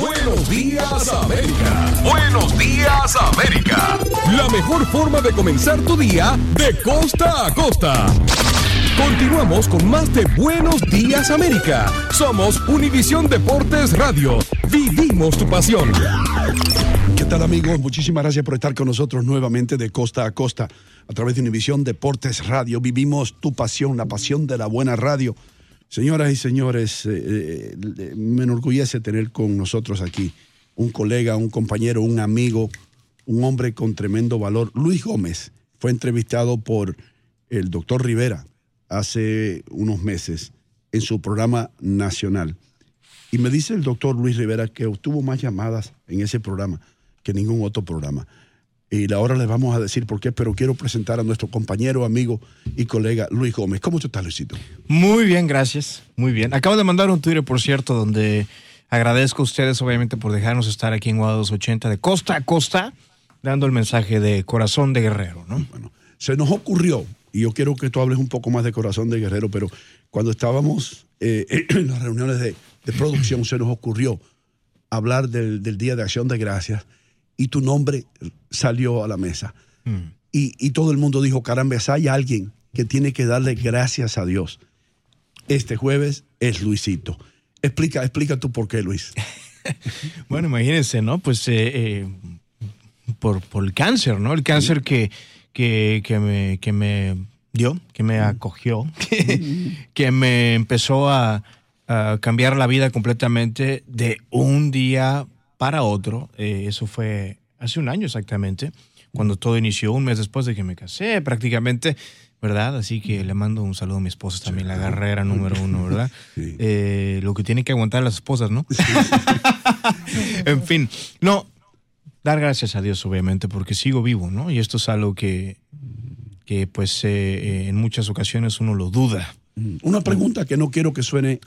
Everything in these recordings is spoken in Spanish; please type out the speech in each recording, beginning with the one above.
Buenos días América. Buenos días América. La mejor forma de comenzar tu día de costa a costa. Continuamos con más de Buenos días América. Somos Univisión Deportes Radio. Vivimos tu pasión. ¿Qué tal amigos? Muchísimas gracias por estar con nosotros nuevamente de costa a costa a través de Univisión Deportes Radio. Vivimos tu pasión, la pasión de la buena radio. Señoras y señores, eh, eh, me enorgullece tener con nosotros aquí un colega, un compañero, un amigo, un hombre con tremendo valor. Luis Gómez fue entrevistado por el doctor Rivera hace unos meses en su programa nacional. Y me dice el doctor Luis Rivera que obtuvo más llamadas en ese programa que ningún otro programa. Y ahora les vamos a decir por qué, pero quiero presentar a nuestro compañero, amigo y colega Luis Gómez. ¿Cómo tú estás, Luisito? Muy bien, gracias. Muy bien. Acabo de mandar un Twitter, por cierto, donde agradezco a ustedes, obviamente, por dejarnos estar aquí en Guada 280 de costa a costa, dando el mensaje de corazón de guerrero, ¿no? Bueno, se nos ocurrió, y yo quiero que tú hables un poco más de corazón de guerrero, pero cuando estábamos eh, en las reuniones de, de, producción, se nos ocurrió hablar del, del Día de Acción de Gracias y tu nombre salió a la mesa. Mm. Y, y, todo el mundo dijo, caramba, hay alguien que tiene que darle gracias a Dios. Este jueves es Luisito. Explica, explica tú por qué, Luis. bueno, imagínense, ¿no? Pues eh, eh, por, por, el cáncer, ¿no? El cáncer que, que, que, me, que me dio, que me acogió, que, que me empezó a, a cambiar la vida completamente de un día para otro. Eh, eso fue hace un año exactamente, cuando todo inició, un mes después de que me casé, prácticamente, ¿verdad? Así que le mando un saludo a mi esposa también, la guerrera número uno, ¿verdad? Sí. Eh, lo que tienen que aguantar las esposas, ¿no? Sí. en fin, no, dar gracias a Dios, obviamente, porque sigo vivo, ¿no? Y esto es algo que, que pues, eh, en muchas ocasiones uno lo duda. Una pregunta que no quiero que suene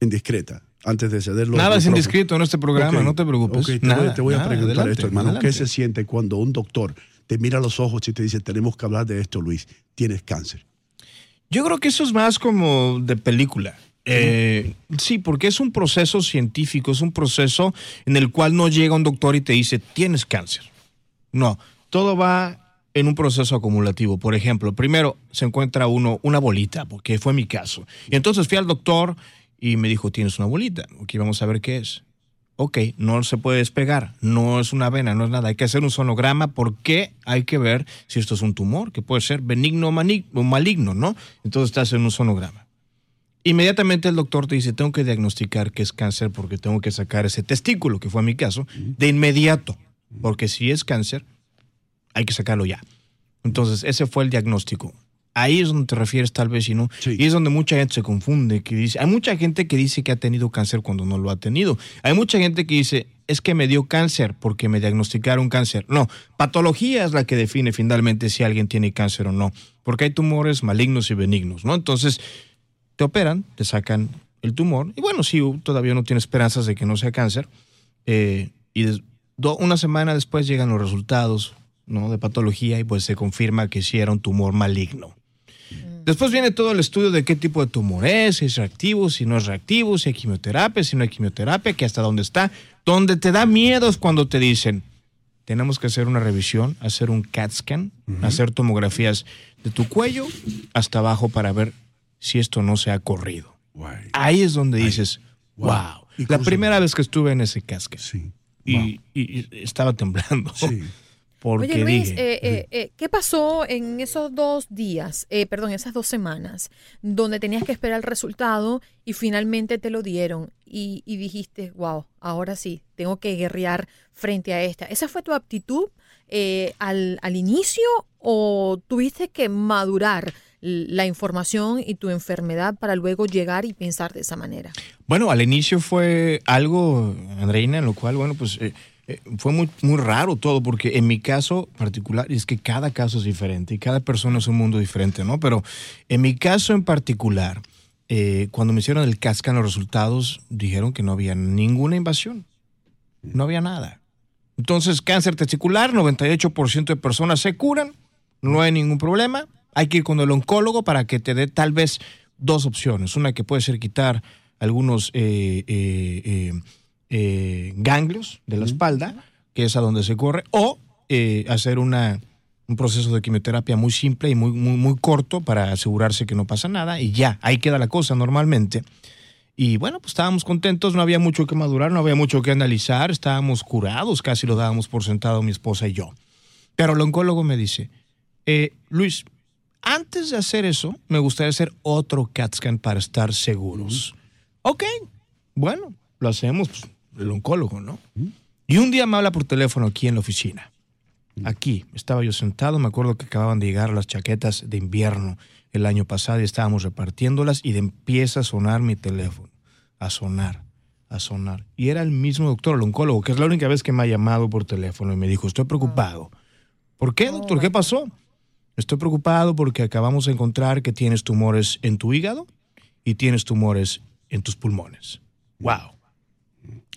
indiscreta antes de cederlo. Nada es indiscreto en este programa, okay. no te preocupes. Okay, te, nada, voy, te voy nada, a preguntar adelante, esto, hermano. adelante. ¿Qué se siente cuando un doctor te mira a los ojos y te dice, tenemos que hablar de esto, Luis, tienes cáncer? Yo creo que eso es más como de película. Eh, sí, porque es un proceso científico, es un proceso en el cual no llega un doctor y te dice, tienes cáncer. No, todo va en un proceso acumulativo. Por ejemplo, primero se encuentra uno una bolita, porque fue mi caso. Y entonces fui al doctor y me dijo, tienes una bolita. Ok, vamos a ver qué es. Ok, no se puede despegar, no es una vena, no es nada. Hay que hacer un sonograma porque hay que ver si esto es un tumor, que puede ser benigno o maligno, ¿no? Entonces te hacen un sonograma. Inmediatamente el doctor te dice, tengo que diagnosticar que es cáncer porque tengo que sacar ese testículo, que fue mi caso, de inmediato. Porque si es cáncer, hay que sacarlo ya. Entonces, ese fue el diagnóstico. Ahí es donde te refieres tal vez y no. Y es donde mucha gente se confunde, que dice, hay mucha gente que dice que ha tenido cáncer cuando no lo ha tenido. Hay mucha gente que dice, es que me dio cáncer porque me diagnosticaron cáncer. No, patología es la que define finalmente si alguien tiene cáncer o no, porque hay tumores malignos y benignos, ¿no? Entonces, te operan, te sacan el tumor, y bueno, si todavía no tiene esperanzas de que no sea cáncer, eh, y una semana después llegan los resultados ¿no? de patología y pues se confirma que sí era un tumor maligno. Después viene todo el estudio de qué tipo de tumor es, si es reactivo, si no es reactivo, si hay quimioterapia, si no hay quimioterapia, que hasta dónde está. Donde te da miedo es cuando te dicen, tenemos que hacer una revisión, hacer un CAT scan, hacer tomografías de tu cuello hasta abajo para ver si esto no se ha corrido. Ahí es donde dices, wow. La primera vez que estuve en ese CAT scan. Y, y- y estaba temblando. Porque Oye, Luis, dije, eh, eh, eh, ¿qué pasó en esos dos días, eh, perdón, esas dos semanas, donde tenías que esperar el resultado y finalmente te lo dieron y, y dijiste, wow, ahora sí, tengo que guerrear frente a esta? ¿Esa fue tu actitud eh, al, al inicio o tuviste que madurar la información y tu enfermedad para luego llegar y pensar de esa manera? Bueno, al inicio fue algo, Andreina, en lo cual, bueno, pues eh, fue muy, muy raro todo, porque en mi caso particular, y es que cada caso es diferente y cada persona es un mundo diferente, ¿no? Pero en mi caso en particular, eh, cuando me hicieron el cascan los resultados, dijeron que no había ninguna invasión, no había nada. Entonces, cáncer testicular, 98% de personas se curan, no hay ningún problema. Hay que ir con el oncólogo para que te dé tal vez dos opciones. Una que puede ser quitar algunos eh, eh, ganglios de la espalda, que es a donde se corre, o eh, hacer una, un proceso de quimioterapia muy simple y muy, muy, muy corto para asegurarse que no pasa nada y ya, ahí queda la cosa normalmente. Y bueno, pues estábamos contentos, no había mucho que madurar, no había mucho que analizar, estábamos curados, casi lo dábamos por sentado mi esposa y yo. Pero el oncólogo me dice, eh, Luis, antes de hacer eso, me gustaría hacer otro CAT scan para estar seguros. Ok, bueno, lo hacemos, pues, el oncólogo, ¿no? Y un día me habla por teléfono aquí en la oficina. Aquí, estaba yo sentado, me acuerdo que acababan de llegar las chaquetas de invierno el año pasado y estábamos repartiéndolas y de empieza a sonar mi teléfono, a sonar, a sonar. Y era el mismo doctor, el oncólogo, que es la única vez que me ha llamado por teléfono y me dijo, estoy preocupado. ¿Por qué, doctor? ¿Qué pasó? Estoy preocupado porque acabamos de encontrar que tienes tumores en tu hígado y tienes tumores en tus pulmones. ¡Wow!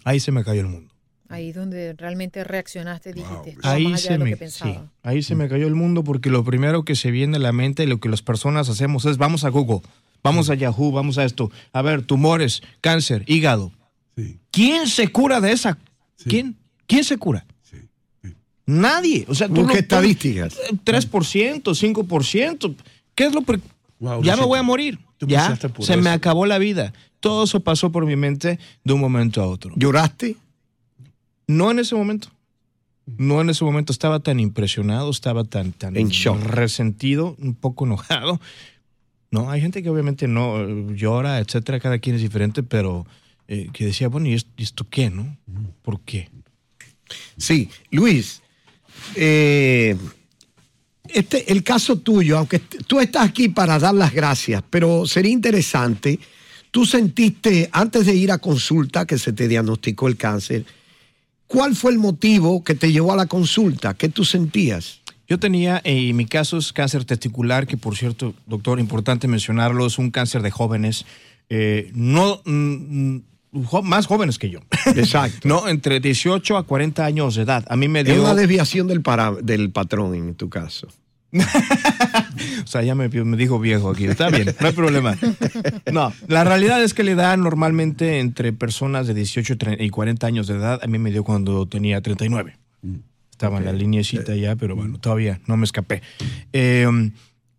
Ahí se me cayó el mundo. Ahí donde realmente reaccionaste, dijiste, "Esto va Ahí más allá se, de lo me, que sí, pensaba. ahí se me cayó el mundo porque lo primero que se viene a la mente y lo que las personas hacemos es vamos a Google, vamos a Yahoo, vamos a esto. A ver, tumores, cáncer, hígado. ¿Quién se cura de esa? ¿Quién? ¿Quién se cura? Nadie. O sea, tú Busca estadísticas. 3%, 5%. ¿Qué es lo pre- Ya me voy a morir. Ya se eso. me acabó la vida. Todo eso pasó por mi mente de un momento a otro. ¿Lloraste? No en ese momento. No en ese momento. Estaba tan impresionado, estaba tan, tan En shock. resentido, un poco enojado. No, hay gente que obviamente no eh, llora, etcétera. Cada quien es diferente, pero eh, que decía, bueno, ¿y esto, y esto qué, no? ¿Por qué? Sí, Luis, eh, este, el caso tuyo, aunque tú estás aquí para dar las gracias, pero sería interesante, tú sentiste antes de ir a consulta que se te diagnosticó el cáncer, ¿cuál fue el motivo que te llevó a la consulta? ¿Qué tú sentías? Yo tenía, eh, en mi caso es cáncer testicular, que por cierto, doctor, importante mencionarlo, es un cáncer de jóvenes, eh, no mm, mm, más jóvenes que yo. Exacto. no, entre 18 a 40 años de edad. A mí me Es dio... una desviación del, para- del patrón en tu caso. O sea, ya me, me dijo viejo aquí. Está bien, no hay problema. No, la realidad es que le da normalmente entre personas de 18 y tre- y 40 años de edad. A mí me dio cuando tenía 39. Estaba en la lineecita ya, pero bueno, todavía no me escapé. Eh,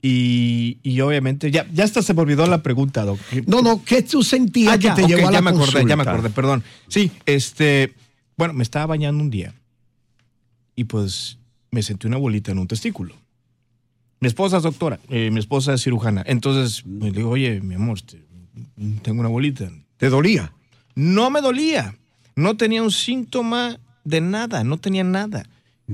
y, y obviamente, ya, ya hasta se me olvidó la pregunta, Doc. No, no, ¿qué tú sentías Ah, que ya, te ok, llevó a la ya me acordé, ya me acordé, perdón. Sí, este, bueno, me estaba bañando un día y pues me sentí una bolita en un testículo. Mi esposa es doctora, eh, mi esposa es cirujana. Entonces le digo, oye, mi amor, este, tengo una bolita. ¿Te dolía? No me dolía. No tenía un síntoma de nada, no tenía nada.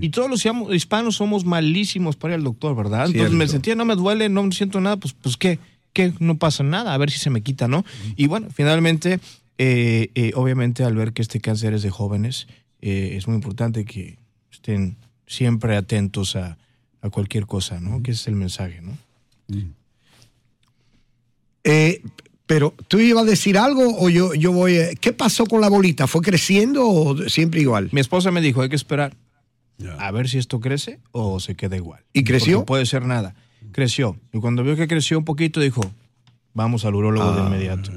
Y todos los hispanos somos malísimos para ir al doctor, ¿verdad? Entonces Cierto. me sentía, no me duele, no siento nada, pues, pues ¿qué? ¿Qué? No pasa nada, a ver si se me quita, ¿no? Y bueno, finalmente, eh, eh, obviamente al ver que este cáncer es de jóvenes, eh, es muy importante que estén siempre atentos a, a cualquier cosa, ¿no? Que ese es el mensaje, ¿no? Eh, pero tú ibas a decir algo o yo, yo voy. a- ¿Qué pasó con la bolita? ¿Fue creciendo o siempre igual? Mi esposa me dijo, hay que esperar a ver si esto crece o se queda igual. ¿Y creció? Porque puede ser nada. Creció. Y cuando vio que creció un poquito, dijo, vamos al urólogo Ah. de inmediato.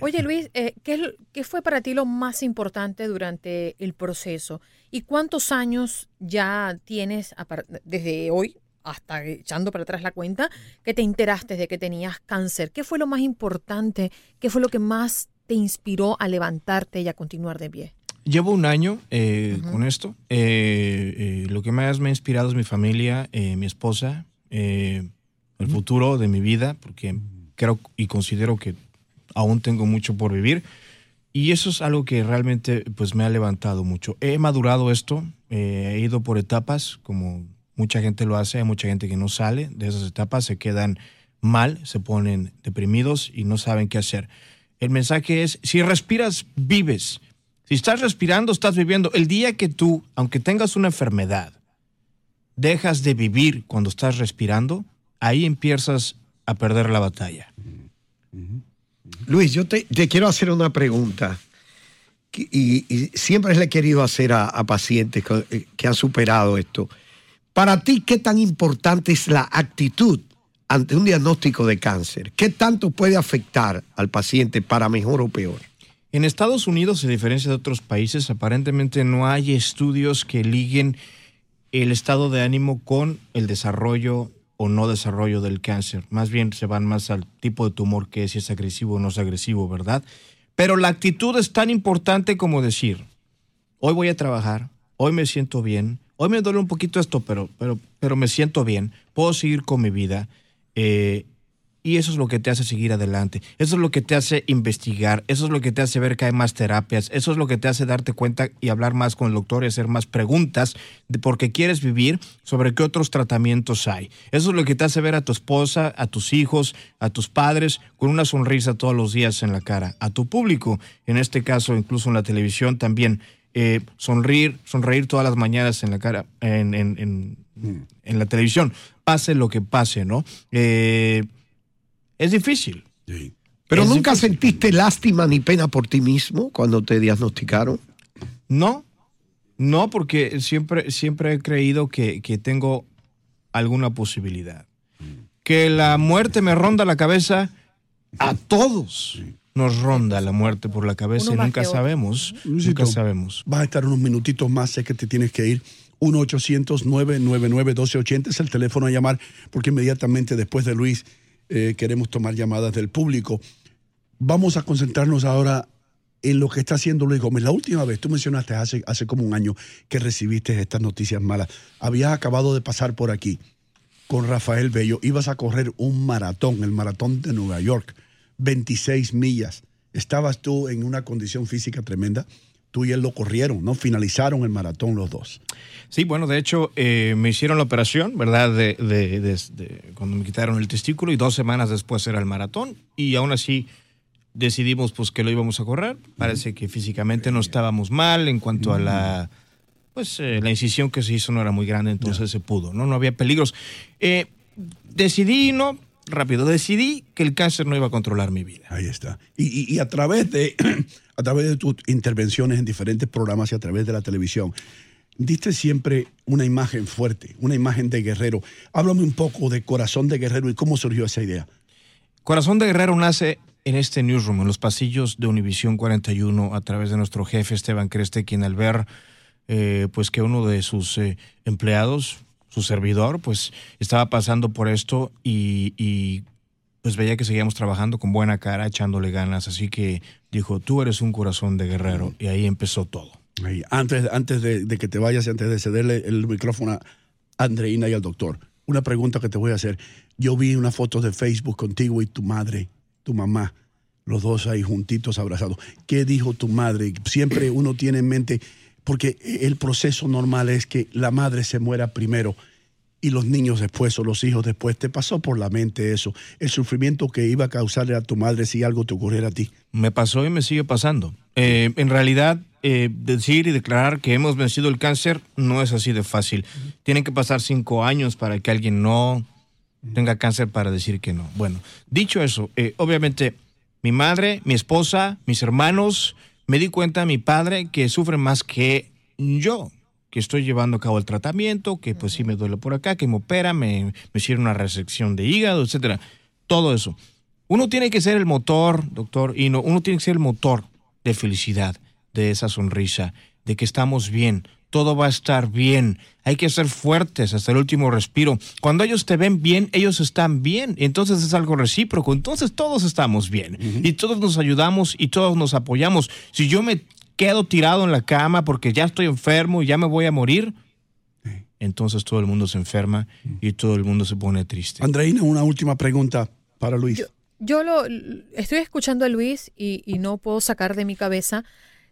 Oye Luis, eh, ¿qué, fue para ti lo más importante durante el proceso? ¿Y cuántos años ya tienes desde hoy hasta echando para atrás la cuenta que te enteraste de que tenías cáncer? ¿Qué fue lo más importante? ¿Qué fue lo que más te inspiró a levantarte y a continuar de pie? Llevo un año eh, con esto. Eh, eh, lo que más me ha inspirado es mi familia, eh, mi esposa, eh, el futuro de mi vida, porque creo y considero que aún tengo mucho por vivir. Y eso es algo que realmente pues, me ha levantado mucho. He madurado esto, eh, he ido por etapas, como mucha gente lo hace, hay mucha gente que no sale de esas etapas, se quedan mal, se ponen deprimidos y no saben qué hacer. El mensaje es, si respiras, vives. Si estás respirando, estás viviendo. El día que tú, aunque tengas una enfermedad, dejas de vivir cuando estás respirando, ahí empiezas a perder la batalla. Luis, yo te, quiero hacer una pregunta. Y, siempre le he querido hacer a, a pacientes que, eh, que han superado esto. Para ti, ¿qué tan importante es la actitud ante un diagnóstico de cáncer? ¿Qué tanto puede afectar al paciente para mejor o peor? En Estados Unidos, a diferencia de otros países, aparentemente no hay estudios que liguen el estado de ánimo con el desarrollo o no desarrollo del cáncer. Más bien se van más al tipo de tumor que es, si es agresivo o no es agresivo, ¿verdad? Pero la actitud es tan importante como decir, hoy voy a trabajar, hoy me siento bien, hoy me duele un poquito esto, pero, pero, pero me siento bien, puedo seguir con mi vida. eh, y eso es lo que te hace seguir adelante. Eso es lo que te hace investigar. Eso es lo que te hace ver que hay más terapias. Eso es lo que te hace darte cuenta y hablar más con el doctor y hacer más preguntas de por qué quieres vivir, sobre qué otros tratamientos hay. Eso es lo que te hace ver a tu esposa, a tus hijos, a tus padres con una sonrisa todos los días en la cara. A tu público, en este caso, incluso en la televisión también. eh, sonreír, sonreír todas las mañanas en la cara, en, en- en- en la televisión. Pase lo que pase, ¿no? Eh, es difícil. Pero Es nunca difícil. sentiste lástima ni pena por ti mismo cuando te diagnosticaron. No, no, porque siempre, siempre he creído que, que tengo alguna posibilidad. Que la muerte me ronda la cabeza, a todos nos ronda la muerte por la cabeza Uno y nunca sabemos. Luisito, Nunca sabemos. Vas a estar unos minutitos más, sé que te tienes que ir. 1-800-999-1280 es el teléfono a llamar, porque inmediatamente después de Luis eh, queremos tomar llamadas del público. Vamos a concentrarnos ahora en lo que está haciendo Luis Gómez. La última vez, tú mencionaste hace, hace como un año que recibiste estas noticias malas. Habías acabado de pasar por aquí con Rafael Bello. Ibas a correr un maratón, el maratón de Nueva York, 26 millas. Estabas tú en una condición física tremenda. Tú y él lo corrieron, ¿no? Finalizaron el maratón los dos. Sí, bueno, de hecho, eh, me hicieron la operación, ¿verdad? De, de- de- de- cuando me quitaron el testículo y dos semanas después era el maratón. Y aún así decidimos pues que lo íbamos a correr. Parece que físicamente no estábamos mal en cuanto a la... Pues eh, la incisión que se hizo no era muy grande, entonces se pudo, ¿no? No había peligros. Eh, decidí, no, rápido, decidí que el cáncer no iba a controlar mi vida. Ahí está. Y, y- y a través de a través de tus intervenciones en diferentes programas y a través de la televisión, diste siempre una imagen fuerte, una imagen de guerrero. Háblame un poco de Corazón de Guerrero y cómo surgió esa idea. Corazón de Guerrero nace en este newsroom, en los pasillos de Univisión 41, a través de nuestro jefe Esteban Creste, quien al ver eh, pues que uno de sus eh, empleados, su servidor, pues estaba pasando por esto y, y, pues veía que seguíamos trabajando con buena cara, echándole ganas, así que dijo, tú eres un corazón de guerrero, y ahí empezó todo. Ahí, antes antes de, de que te vayas y antes de cederle el micrófono a Andreina y al doctor, una pregunta que te voy a hacer. Yo vi una foto de Facebook contigo y tu madre, tu mamá, los dos ahí juntitos, abrazados. ¿Qué dijo tu madre? Siempre uno tiene en mente porque el proceso normal es que la madre se muera primero y los niños después o los hijos después. ¿Te pasó por la mente eso? El sufrimiento que iba a causarle a tu madre si algo te ocurriera a ti. Me pasó y me sigue pasando. Eh, en realidad, eh, decir y declarar que hemos vencido el cáncer no es así de fácil. Tienen que pasar cinco años para que alguien no tenga cáncer para decir que no. Bueno, dicho eso, eh, obviamente mi madre, mi esposa, mis hermanos, me di cuenta, mi padre, que sufre más que yo que estoy llevando a cabo el tratamiento, que pues sí me duele por acá, que me opera, me, me hicieron una resección de hígado, etcétera. Todo eso. Uno tiene que ser el motor, doctor, y no, uno tiene que ser el motor de felicidad, de esa sonrisa, de que estamos bien, todo va a estar bien. Hay que ser fuertes hasta el último respiro. Cuando ellos te ven bien, ellos están bien. Entonces es algo recíproco. Entonces todos estamos bien. Y todos nos ayudamos y todos nos apoyamos. Si yo me quedo tirado en la cama porque ya estoy enfermo y ya me voy a morir, entonces todo el mundo se enferma y todo el mundo se pone triste. Andreina, una última pregunta para Luis. Yo, lo estoy escuchando a Luis y, y no puedo sacar de mi cabeza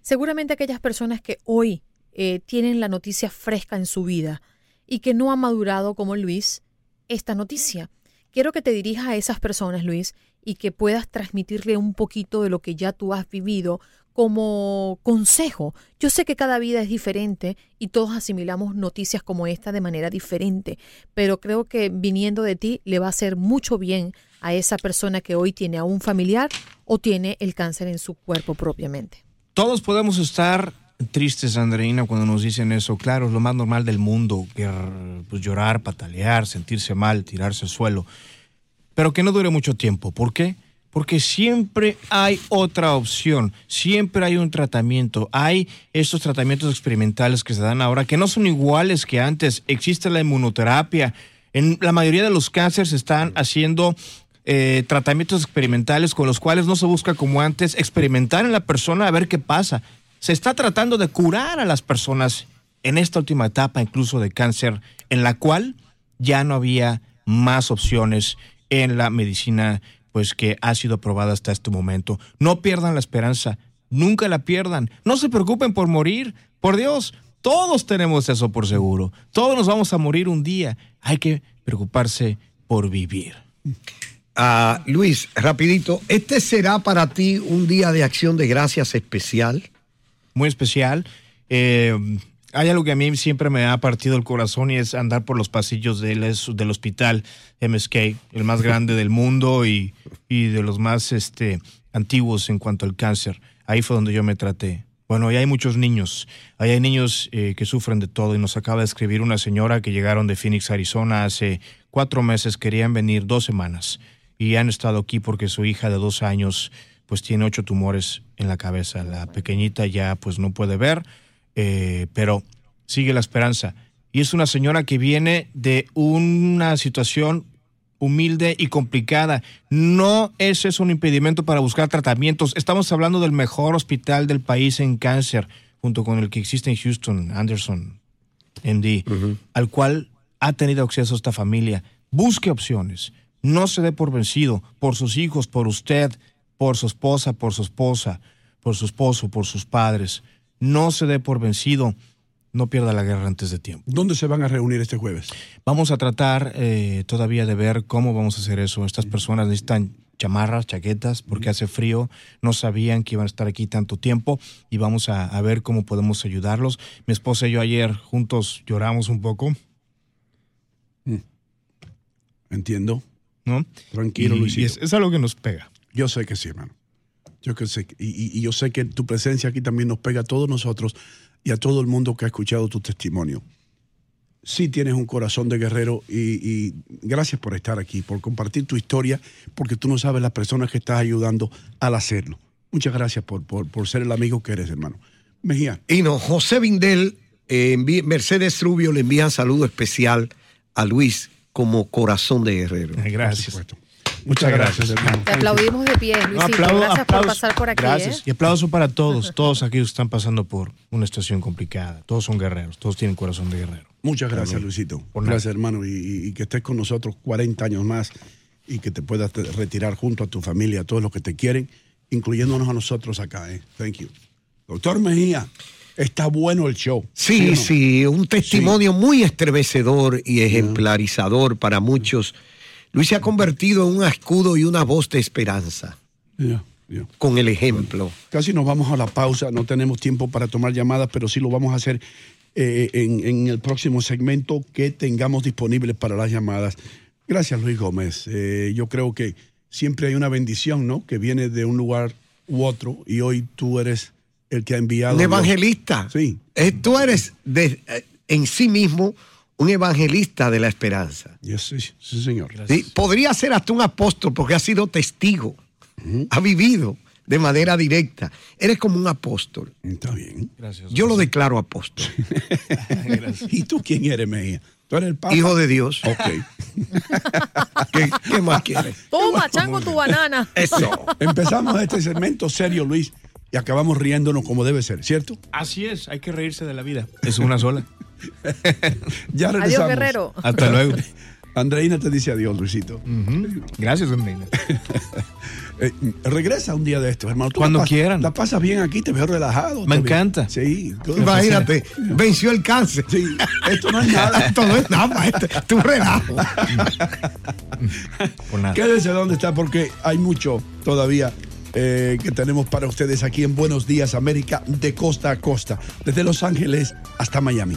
seguramente aquellas personas que hoy eh, tienen la noticia fresca en su vida y que no ha madurado como Luis esta noticia. Quiero que te dirijas a esas personas, Luis, y que puedas transmitirle un poquito de lo que ya tú has vivido como consejo. Yo sé que cada vida es diferente y todos asimilamos noticias como esta de manera diferente, pero creo que viniendo de ti le va a hacer mucho bien a esa persona que hoy tiene a un familiar o tiene el cáncer en su cuerpo propiamente. Todos podemos estar tristes, Andreina, cuando nos dicen eso. Claro, es lo más normal del mundo, pues, llorar, patalear, sentirse mal, tirarse al suelo. Pero que no dure mucho tiempo. ¿Por qué? Porque siempre hay otra opción, siempre hay un tratamiento. Hay estos tratamientos experimentales que se dan ahora que no son iguales que antes. Existe la inmunoterapia. En la mayoría de los cánceres están haciendo eh, tratamientos experimentales con los cuales no se busca como antes experimentar en la persona a ver qué pasa se está tratando de curar a las personas en esta última etapa incluso de cáncer, en la cual ya no había más opciones en la medicina pues que ha sido aprobada hasta este momento. No pierdan la esperanza, nunca la pierdan. No se preocupen por morir, por Dios, todos tenemos eso por seguro. Todos nos vamos a morir un día. Hay que preocuparse por vivir. Ah, Luis, rapidito, ¿este será para ti un día de acción de gracias especial? Muy especial. Eh, hay algo que a mí siempre me ha partido el corazón y es andar por los pasillos del, del hospital MSK, el más grande del mundo y, de los más este, antiguos en cuanto al cáncer. Ahí fue donde yo me traté. Bueno, y hay muchos niños. Hay niños eh, que sufren de todo y nos acaba de escribir una señora que llegaron de Phoenix, Arizona hace cuatro meses, querían venir dos semanas y han estado aquí porque su hija de dos años pues tiene ocho tumores en la cabeza. La pequeñita ya pues no puede ver, eh, pero sigue la esperanza. Y es una señora que viene de una situación humilde y complicada. No ese es un impedimento para buscar tratamientos. Estamos hablando del mejor hospital del país en cáncer, junto con el que existe en Houston, Anderson, MD, al cual ha tenido acceso esta familia. Busque opciones. No se dé por vencido, por sus hijos, por usted por su esposa, por su esposa, por su esposo, por sus padres. No se dé por vencido, no pierda la guerra antes de tiempo. ¿Dónde se van a reunir este jueves? Vamos a tratar eh, todavía de ver cómo vamos a hacer eso. Estas personas necesitan chamarras, chaquetas, porque hace frío, no sabían que iban a estar aquí tanto tiempo y vamos a, ver cómo podemos ayudarlos. Mi esposa y yo ayer juntos lloramos un poco. Mm. Entiendo. ¿No? Tranquilo, Luis. es, es algo que nos pega. Yo sé que sí, hermano. Yo que sé. Y, yo sé que tu presencia aquí también nos pega a todos nosotros y a todo el mundo que ha escuchado tu testimonio. Sí tienes un corazón de guerrero y, gracias por estar aquí, por compartir tu historia, porque tú no sabes las personas que estás ayudando al hacerlo. Muchas gracias por, por, ser el amigo que eres, hermano. Mejía. Y no, José Vindel, eh, Mercedes Rubio le envían saludo especial a Luis como corazón de guerrero. Gracias. Muchas gracias, hermano. Te aplaudimos de pie, Luisito. gracias por pasar por aquí. Gracias. ¿eh? Y aplauso para todos, todos aquellos que están pasando por una situación complicada. Todos son guerreros, todos tienen corazón de guerrero. Muchas gracias, Luisito. gracias, hermano. Y, que estés con nosotros 40 años más y que te puedas retirar junto a tu familia, a todos los que te quieren, incluyéndonos a nosotros acá. ¿eh? Thank you. Doctor Mejía. está bueno el show. Sí, o no? sí, un testimonio muy estremecedor y ejemplarizador para muchos. Luis se ha convertido en un escudo y una voz de esperanza. Ya, ya. Con el ejemplo. Casi nos vamos a la pausa, no tenemos tiempo para tomar llamadas, pero sí lo vamos a hacer eh, en, en el próximo segmento que tengamos disponible para las llamadas. Gracias, Luis Gómez. Eh, yo creo que siempre hay una bendición, ¿no? Que viene de un lugar u otro y hoy tú eres el que ha enviado. Un los- evangelista. Sí. Eh, Tú eres de- eh, en sí mismo un evangelista de la esperanza. Yes, sí, sí, señor. Sí, Podría ser hasta un apóstol porque ha sido testigo, ha vivido de manera directa. Eres como un apóstol. Está bien. Gracias. Yo lo declaro apóstol. ¿Y tú quién eres, Mejía? ¿Tú eres el Papa? Hijo de Dios. Ok. ¿Qué, qué más quieres? Toma, chango, tu banana. Eso. Empezamos este segmento serio, Luis, y acabamos riéndonos como debe ser, ¿cierto? Así es, hay que reírse de la vida. Es una sola. Ya regresamos. Adiós, guerrero. Hasta luego. Andreina te dice adiós, Luisito. Gracias, Andreina. Eh, regresa un día de estos, hermano. Tú Cuando la quieran. La pasas bien aquí, te veo relajado. Me encanta. Sí. tú- Imagínate, venció el cáncer. Sí, esto no es nada. Esto no es nada, esto esto es un relajo. Por nada. Quédese donde está porque hay mucho todavía eh, que tenemos para ustedes aquí en Buenos Días América de costa a costa, desde Los Ángeles hasta Miami.